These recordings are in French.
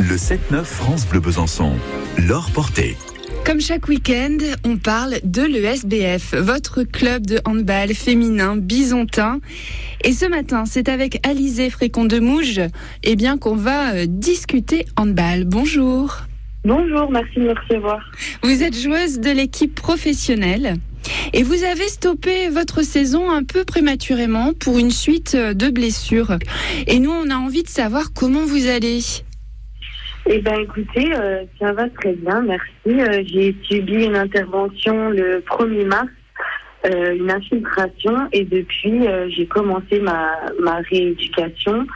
Le 7-9 France Bleu Besançon. L'or porté. Comme chaque week-end, on parle de l'ESBF, votre club de handball féminin bisontin. Et ce matin, c'est avec Alizé Frécon de Mouge eh bien, qu'on va euh, discuter handball. Bonjour. Bonjour, merci de me recevoir. Vous êtes joueuse de l'équipe professionnelle. Et vous avez stoppé votre saison un peu prématurément pour une suite de blessures. Et nous, on a envie de savoir comment vous allez. Eh bien, écoutez, euh, ça va très bien, merci. Euh, j'ai subi une intervention le 1er mars, euh, une infiltration, et depuis, j'ai commencé ma, ma rééducation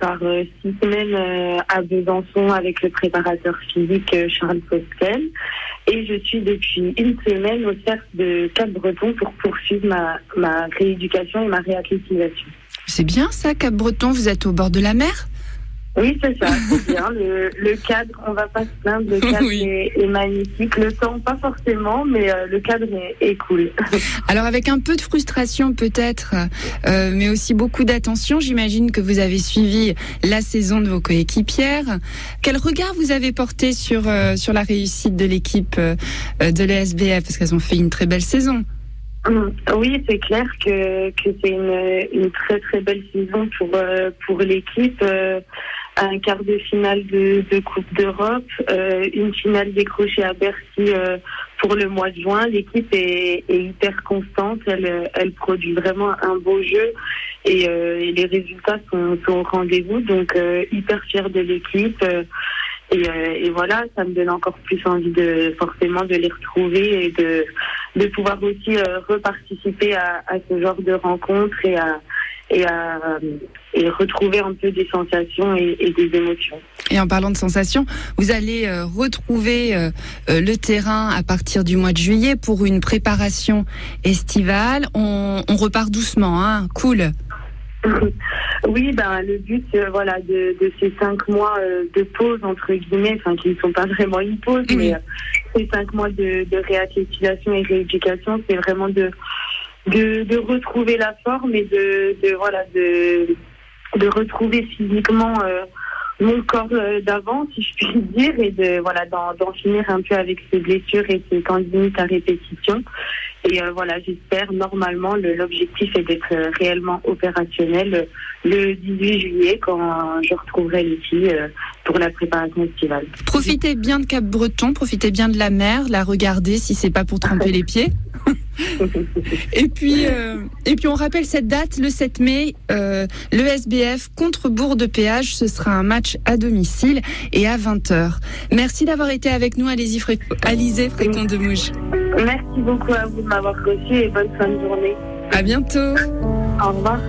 par six semaines à Besançon avec le préparateur physique Charles Postel. Et je suis depuis une semaine au cercle de Cap-Breton pour poursuivre ma, ma rééducation et ma réacclimatisation. C'est bien ça, Cap-Breton, vous êtes au bord de la mer? Oui, c'est ça, c'est bien. Le, cadre, on va pas se plaindre, le cadre est, magnifique. Le temps, pas forcément, mais euh, le cadre est, cool. Alors, avec un peu de frustration peut-être, euh, mais aussi beaucoup d'attention, j'imagine que vous avez suivi la saison de vos coéquipières. Quel regard vous avez porté sur, euh, sur la réussite de l'équipe de l'ESBF Parce qu'elles ont fait une très belle saison. Hum, oui, c'est clair que, que c'est une, une très très belle saison pour, pour l'équipe un quart de finale de, de Coupe d'Europe, euh, une finale décrochée à Bercy euh, pour le mois de juin. L'équipe est, est, hyper constante, elle, elle produit vraiment un beau jeu et, euh, et les résultats sont, sont au rendez-vous. Donc euh, hyper fière de l'équipe. Et, et, voilà, ça me donne encore plus envie de forcément de les retrouver et de, de pouvoir aussi reparticiper à, à ce genre de rencontres et à et, à, et retrouver un peu des sensations et, des émotions. Et en parlant de sensations, vous allez euh, retrouver euh, euh, le terrain à partir du mois de juillet pour une préparation estivale. On, on repart doucement, hein Cool. Oui, ben le but, voilà, de, de, ces cinq mois de pause entre guillemets, enfin qui ne sont pas vraiment une pause, mais ces cinq mois de, de réathlétisation et rééducation, c'est vraiment de de, de retrouver la forme et de, de voilà de, de retrouver physiquement euh, mon corps euh, d'avant, si je puis dire, et de voilà d'en finir un peu avec ces blessures et ces tendinites à répétition. Et euh, voilà, j'espère normalement l'objectif est d'être réellement opérationnel le 18 juillet quand je retrouverai filles pour la préparation estivale. Profitez bien de Cap Breton, profitez bien de la mer, la regardez si c'est pas pour tremper les pieds. et puis, euh, et puis on rappelle cette date, le 7 mai, euh, le SBF contre Bourg de Péage. Ce sera un match à domicile et à 20h. Merci d'avoir été avec nous, Alizé Frécon de Mouge. Merci beaucoup à vous de m'avoir reçu et bonne fin de journée. À bientôt. Au revoir.